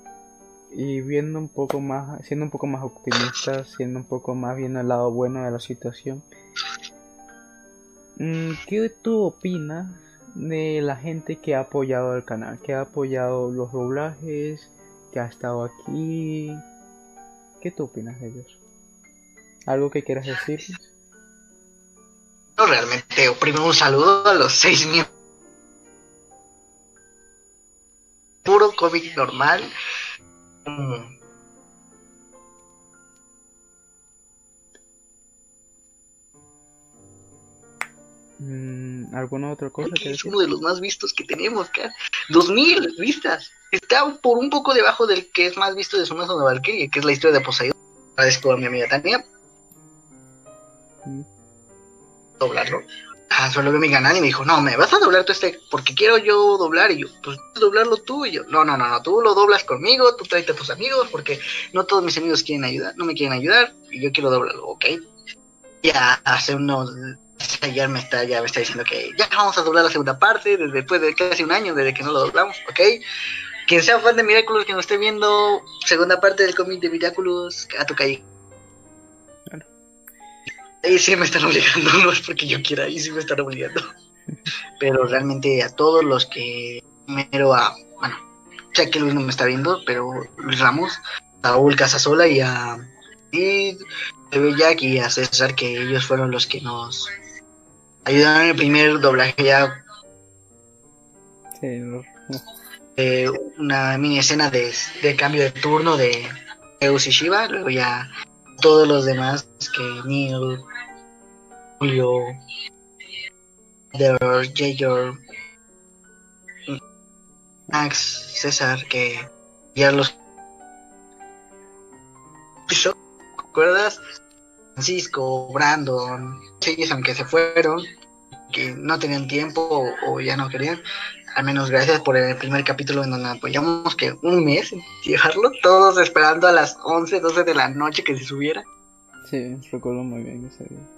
y viendo un poco más, siendo un poco más optimista, siendo un poco más viendo el lado bueno de la situación. Mm, ¿Qué tú opinas de la gente que ha apoyado el canal, que ha apoyado los doblajes, que ha estado aquí? ¿Qué tú opinas de ellos? ¿Algo que quieras decir? No, realmente, primero un saludo a los seis miembros. Cómic normal. Mm, ¿Alguna otra cosa que es uno de los más vistos que tenemos, cara. Dos mil vistas. Está por un poco debajo del que es más visto de Sumazo de Valkyrie, que es la historia de Poseidón. Agradezco a mi amiga Tania. Mm. Doblarlo. Ah, solo mi canal y me dijo, no, me vas a doblar tú este, porque quiero yo doblar. Y yo, pues doblarlo tú. Y yo, no, no, no, no, tú lo doblas conmigo, tú tráete a tus amigos, porque no todos mis amigos quieren ayudar, no me quieren ayudar, y yo quiero doblarlo, ¿ok? Ya hace unos ayer me está ya me está diciendo que ya vamos a doblar la segunda parte desde después de casi un año desde que no lo doblamos, ¿ok? Quien sea fan de Miraculous que nos esté viendo segunda parte del cómic de Miraculous a tu calle. Ahí sí me están obligando, no es porque yo quiera, ahí sí me están obligando. Pero realmente a todos los que primero a, bueno, sé que Luis no me está viendo, pero Luis Ramos, a Saúl Casasola y a y Jack y a César que ellos fueron los que nos ayudaron en el primer doblaje ya Sí, lo- eh, una mini escena de, de cambio de turno de Eus y Shiva, luego ya todos los demás que Neil, Julio, Der, Jayor, Max, César, que ya los ¿recuerdas? Francisco, Brandon, ellos aunque se fueron, que no tenían tiempo o, ya no querían, al menos gracias por el primer capítulo en donde apoyamos que un mes llevarlo, todos esperando a las 11, 12 de la noche que se subiera. sí, recuerdo muy bien ese día.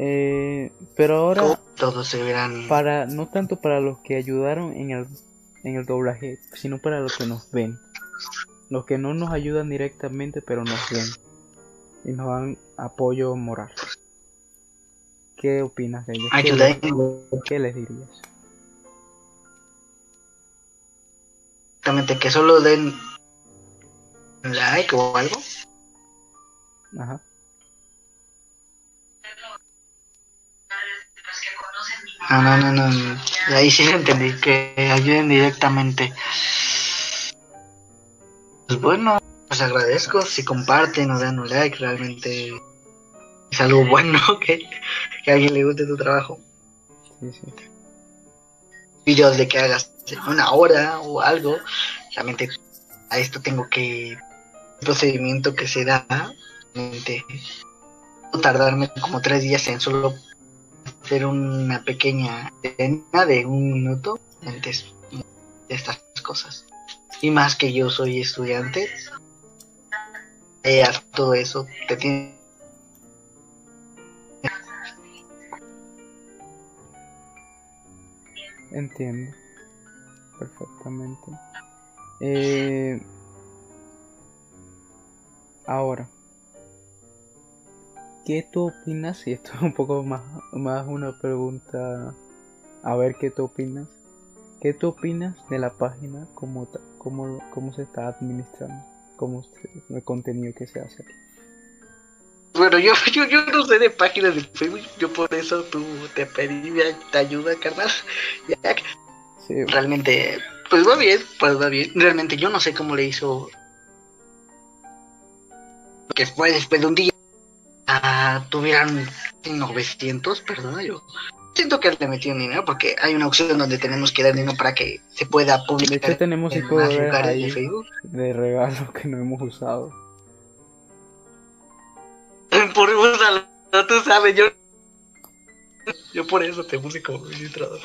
Eh, pero ahora, Todos se hubieran... para no tanto para los que ayudaron en el, en el doblaje, sino para los que nos ven. Los que no nos ayudan directamente, pero nos ven. Y nos dan apoyo moral. ¿Qué opinas de ellos? ¿Qué les, qué les dirías? exactamente que solo den like o algo. Ajá. No, no, no, no. ahí sí entendí, que ayuden directamente. Pues bueno, pues agradezco si comparten o dan un like, realmente es algo bueno que, que a alguien le guste tu trabajo. Sí, sí. Videos de que hagas una hora o algo, realmente a esto tengo que el procedimiento que se da realmente no tardarme como tres días en solo hacer una pequeña escena de un minuto antes de estas cosas y más que yo soy estudiante eh, todo eso te tiene Entiendo. Perfectamente. Eh, ahora, ¿qué tú opinas? Y esto es un poco más, más una pregunta. A ver qué tú opinas. ¿Qué tú opinas de la página? ¿Cómo, cómo, cómo se está administrando? ¿Cómo se- el contenido que se hace? Bueno, yo, yo, yo no sé de páginas de Facebook, yo por eso tú te pedí mi- te ayuda, carnal. Sí, realmente, pues va bien, pues va bien. Realmente yo no sé cómo le hizo. Que fue después de un día. Ah, tuvieran 900, perdón, yo. Siento que le metieron dinero porque hay una opción donde tenemos que dar dinero para que se pueda publicar hecho tenemos en más de Facebook. de regalos que no hemos usado. Por úsalo, tú sabes, yo. Yo por eso te puse como administrador.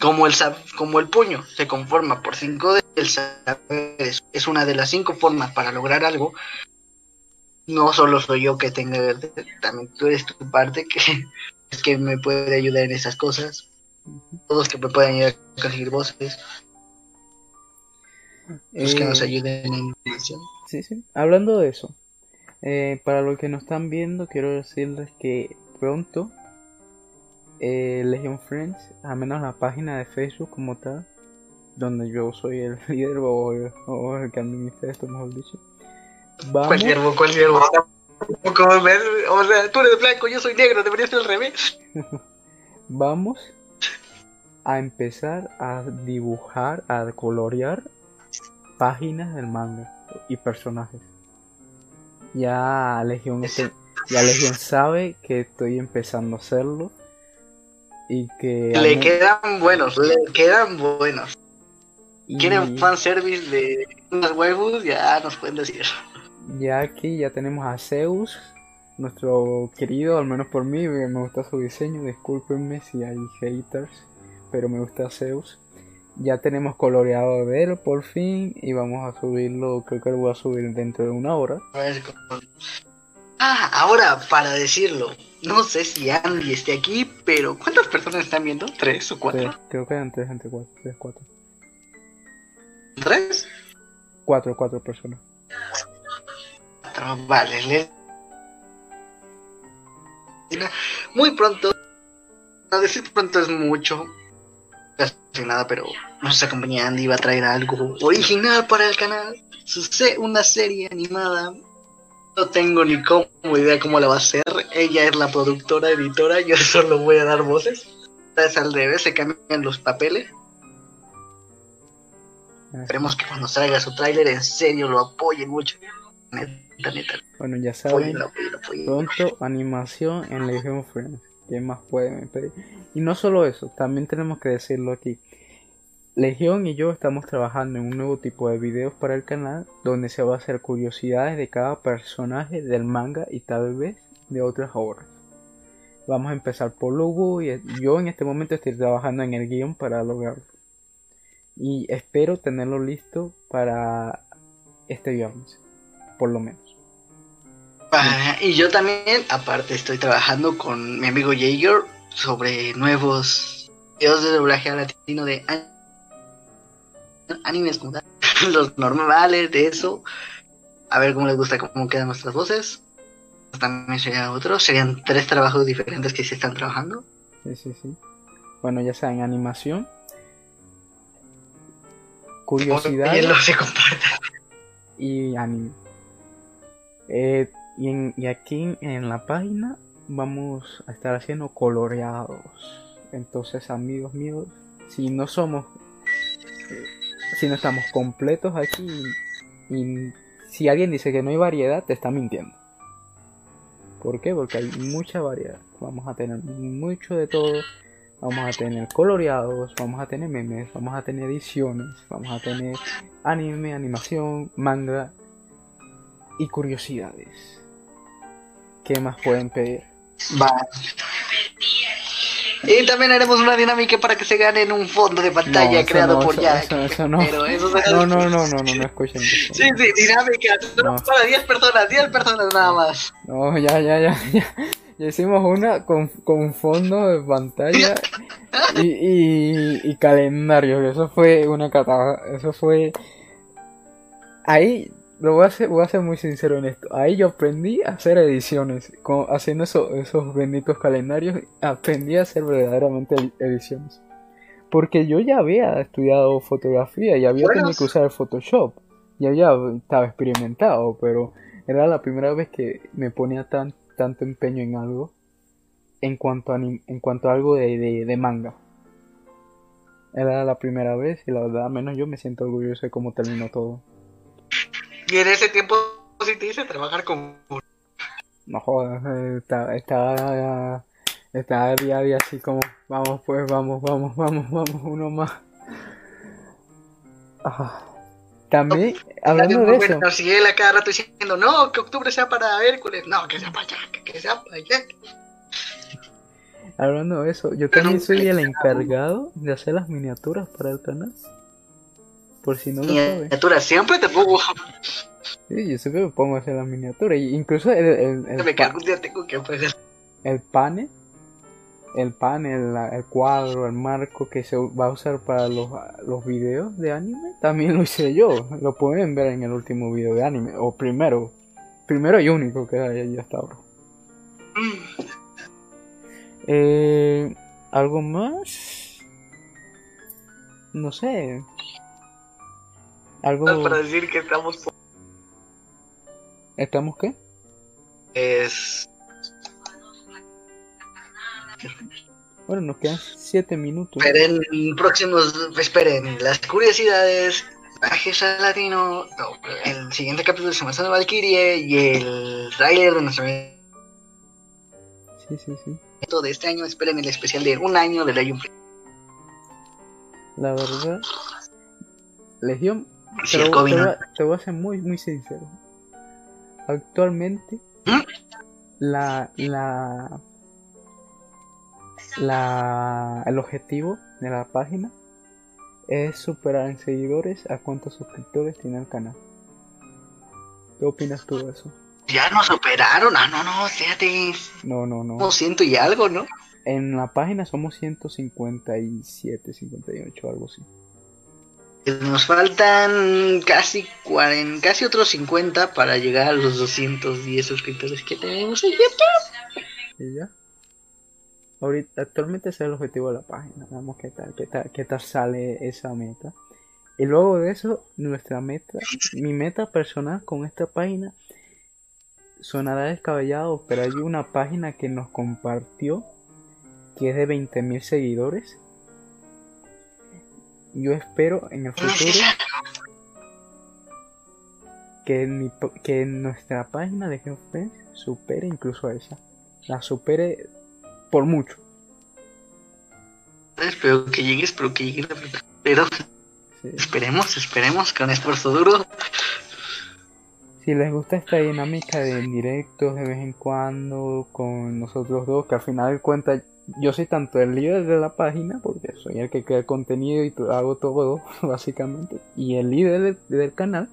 Como el, sab- como el puño se conforma por cinco de el saber es, es una de las cinco formas para lograr algo. No solo soy yo que tenga, también tú eres tu parte que es que me puede ayudar en esas cosas. Todos que me pueden ayudar a conseguir voces, los que nos Eh, ayuden en información. Sí, sí. Hablando de eso, eh, para los que nos están viendo, quiero decirles que pronto eh, Legion Friends, al menos la página de Facebook como tal, donde yo soy el líder o, o el que administra esto, mejor dicho, vamos, ¿Cuál siervo? ¿Cuál siervo? Como ves, o sea, tú eres blanco, yo soy negro, debería ser al revés. vamos a empezar a dibujar, a colorear páginas del manga y personajes. Ya Legion, este- ya Legion sabe que estoy empezando a hacerlo y que Le quedan buenos, le quedan buenos. y ¿Quieren fanservice de unas huevos? Ya nos pueden decir. Ya aquí ya tenemos a Zeus, nuestro querido, al menos por mí, me gusta su diseño, discúlpenme si hay haters, pero me gusta Zeus. Ya tenemos coloreado de él por fin y vamos a subirlo, creo que lo voy a subir dentro de una hora. Ah, ahora para decirlo, no sé si Andy esté aquí, pero ¿cuántas personas están viendo? ¿Tres o cuatro? Tres, creo que eran tres entre cuatro, tres, cuatro. ¿Tres? Cuatro, cuatro personas. Cuatro, Vale. Muy pronto, a decir pronto es mucho, casi nada, pero nuestra compañía Andy va a traer algo original para el canal, una serie animada. No tengo ni cómo idea cómo la va a hacer. Ella es la productora, editora, yo solo voy a dar voces. Es al revés, se cambian los papeles. Esperemos que cuando salga su tráiler en serio lo apoyen mucho. Neta, Bueno, ya saben, pronto animación en Legion Friends. ¿Qué más pueden pedir? Y no solo eso, también tenemos que decirlo aquí. Legión y yo estamos trabajando en un nuevo tipo de videos para el canal donde se va a hacer curiosidades de cada personaje del manga y tal vez de otras obras. Vamos a empezar por Lugu y yo en este momento estoy trabajando en el guion para lograrlo. Y espero tenerlo listo para este viernes, por lo menos. Ah, y yo también, aparte, estoy trabajando con mi amigo Jaeger sobre nuevos videos de doblaje latino de an- animes como tal. Los normales de eso. A ver cómo les gusta, cómo quedan nuestras voces. También serían otros. Serían tres trabajos diferentes que se están trabajando. Sí, sí, sí. Bueno, ya sea en animación, comporta. y anime. Eh, y, en- y aquí en, la página vamos a estar haciendo coloreados. Entonces, amigos míos, si no somos, eh, si no estamos completos aquí y si alguien dice que no hay variedad, te está mintiendo. ¿Por qué? Porque hay mucha variedad. Vamos a tener mucho de todo. Vamos a tener coloreados, vamos a tener memes, vamos a tener ediciones, vamos a tener anime, animación, manga y curiosidades. ¿Qué más pueden pedir? Va. Y también haremos una dinámica para que se ganen un fondo de pantalla No, creado no, por eso- Jack. eso- eso no. Pero eso se- No, no, no, no, no, no escuchen eso. Sí, sí, dinámica. No. Para 10 personas, 10 personas nada más. No, ya, ya, ya, ya. Ya hicimos una con, con fondo de pantalla y, y, y calendario. Eso fue una cata. Eso fue. Ahí, lo voy a, ser, voy a ser muy sincero en esto. Ahí yo aprendí a hacer ediciones. Con, haciendo eso- esos benditos calendarios, aprendí a hacer verdaderamente ed- ediciones. Porque yo ya había estudiado fotografía y había Bueno. tenido que usar el Photoshop. Ya ya estaba experimentado, pero era la primera vez que me ponía tan, tanto empeño en algo en cuanto a, en cuanto a algo de, de, de manga. Era la primera vez y la verdad, al menos yo me siento orgulloso de cómo terminó todo. Y en ese tiempo sí te hice trabajar con... No jodas, eh, está- estaba estaba día a día así como, vamos pues, vamos, vamos, vamos, vamos, uno más. Ah. También, hablando de eso, Bueno, si él a cada rato diciendo, no, que octubre sea para Hércules. No, que sea para allá, que sea para allá. hablando de eso, yo también soy el encargado de hacer las miniaturas para el canal. Por si no lo. Miniatura, siempre te pongo... Sí, yo siempre me pongo a hacer las miniaturas. Y incluso el, el, el, Me pa- algún día tengo que hacer. el panel, el panel, la- el cuadro, el marco que se va a usar para los, los videos de anime, también lo hice yo. Lo pueden ver en el último video de anime, o primero, primero y único que hay hasta ahora. Mm, Eh, ¿Algo más? No sé. Algo... Para decir que estamos... ¿Estamos qué? Es... Bueno, nos quedan 7 minutos. Esperen próximos, esperen las curiosidades, viajes al latino, no, el siguiente capítulo de Semana de Valkyrie y el trailer de nuestro Sí, sí, sí. de este año. Esperen el especial de un año de Play. La verdad, Legión, Si te, el lo- COVID te no- voy a- te voy a ser muy, muy sincero. Actualmente, ¿Mm? la, la, la, el objetivo de la página es superar en seguidores a cuántos suscriptores tiene el canal. ¿Qué opinas tú de eso? Ya nos superaron. Ah, no, no, fíjate. No, no, no. Como ciento y algo, ¿no? En la página somos 157, 58, algo así. Nos faltan casi 40, casi otros 50 para llegar a los 210 suscriptores que tenemos en YouTube. ¿Y ya? Ahorita, actualmente ese es el objetivo de la página. Vamos qué tal, qué tal, qué tal sale esa meta. Y luego de eso, nuestra meta, mi meta personal con esta página sonará descabellado, pero hay una página que nos compartió que es de 20.000 seguidores. Yo espero en el ¿Quién es futuro que, mi que nuestra página de GeoFriends supere incluso a esa. La supere por mucho. Espero que llegue, espero que llegue. Pero Sí. esperemos, esperemos con esfuerzo duro. Si les gusta esta dinámica de directos de vez en cuando con nosotros dos, que al final de cuentas yo soy tanto el líder de la página, porque soy el que crea contenido y hago todo, básicamente, y el líder del, canal.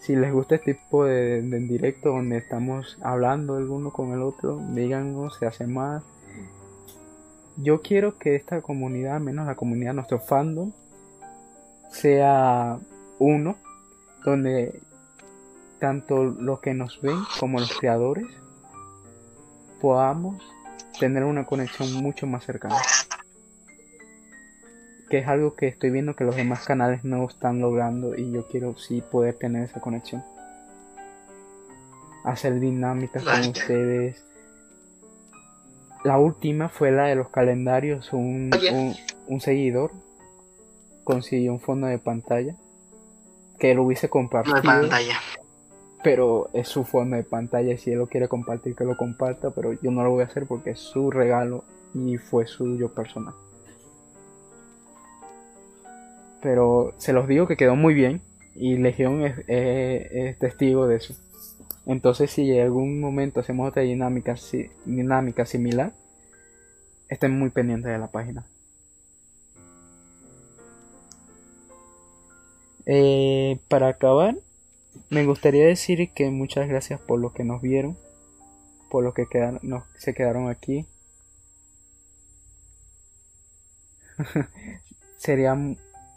Si les gusta este tipo de, de directo donde estamos hablando el uno con el otro, díganos, se hace más. Yo quiero que esta comunidad, menos la comunidad nuestro fandom, sea uno, donde tanto los que nos ven como los creadores podamos tener una conexión mucho más cercana. Que es algo que estoy viendo que los demás canales no están logrando y yo quiero sí poder tener esa conexión. Hacer dinámicas con ustedes. La última fue la de los calendarios. Un, un, un seguidor consiguió un fondo de pantalla que lo hubiese No compartido de pantalla. Pero es su fondo de pantalla. Si él lo quiere compartir, que lo comparta, pero yo no lo voy a hacer porque es su regalo y fue suyo personal. Pero se los digo que quedó muy bien y Legión es, es testigo de eso. Entonces, si en algún momento hacemos otra dinámica, dinámica similar, estén muy pendientes de la página. Eh, para acabar, me gustaría decir que muchas gracias por lo que nos vieron, por lo que se quedaron aquí. Sería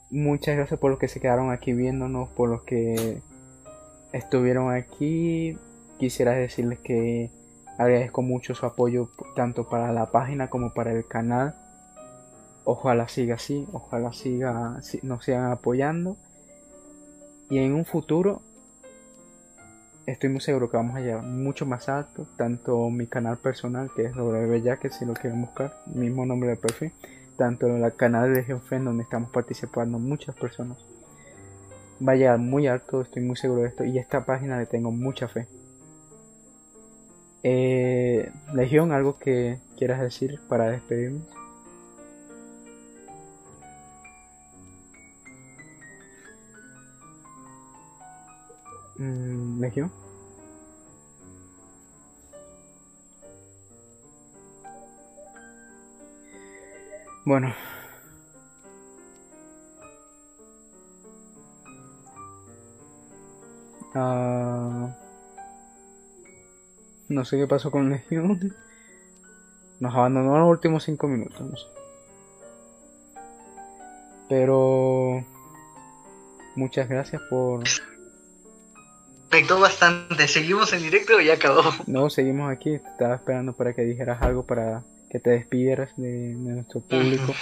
muchas gracias por los que se quedaron aquí viéndonos, por los que estuvieron aquí. Quisiera decirles que agradezco mucho su apoyo tanto para la página como para el canal. Ojalá siga así, ojalá siga, nos sigan apoyando. Y en un futuro estoy muy seguro que vamos a llegar mucho más alto. Tanto mi canal personal, que es WB que si lo quieren buscar, mismo nombre de perfil. Tanto el canal de Fan, donde estamos participando muchas personas va a llegar muy alto, estoy muy seguro de esto. Y esta página le tengo mucha fe. Eh, Legión, ¿algo que quieras decir para despedirnos? Mm, Legión. Bueno, Ah, no sé qué pasó con Legión. Nos abandonó en los últimos 5 minutos. Pero muchas gracias por. Bastante. ¿Seguimos en directo o ya acabó? No, seguimos aquí. Estaba esperando para que dijeras algo para que te despidieras de, nuestro público.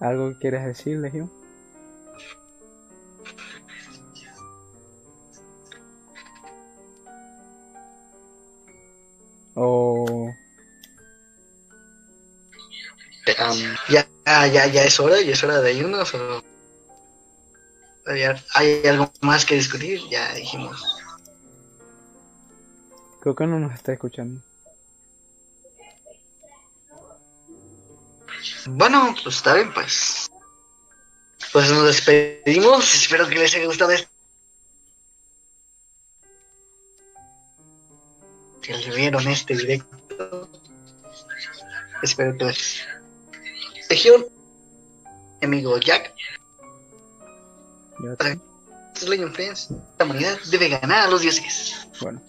¿Algo que quieres decir, Legión? O... ya, ya, ya es hora, ya es hora de irnos. O... ¿Hay algo más que discutir? Ya dijimos. Creo que no nos está escuchando. Bueno, pues está bien, pues. Pues nos despedimos. Espero que les haya gustado esto. que vieron este directo. Espero que les. Legión, amigo Jack. Para Legend Friends, la humanidad debe ganar a los dioses. Bueno.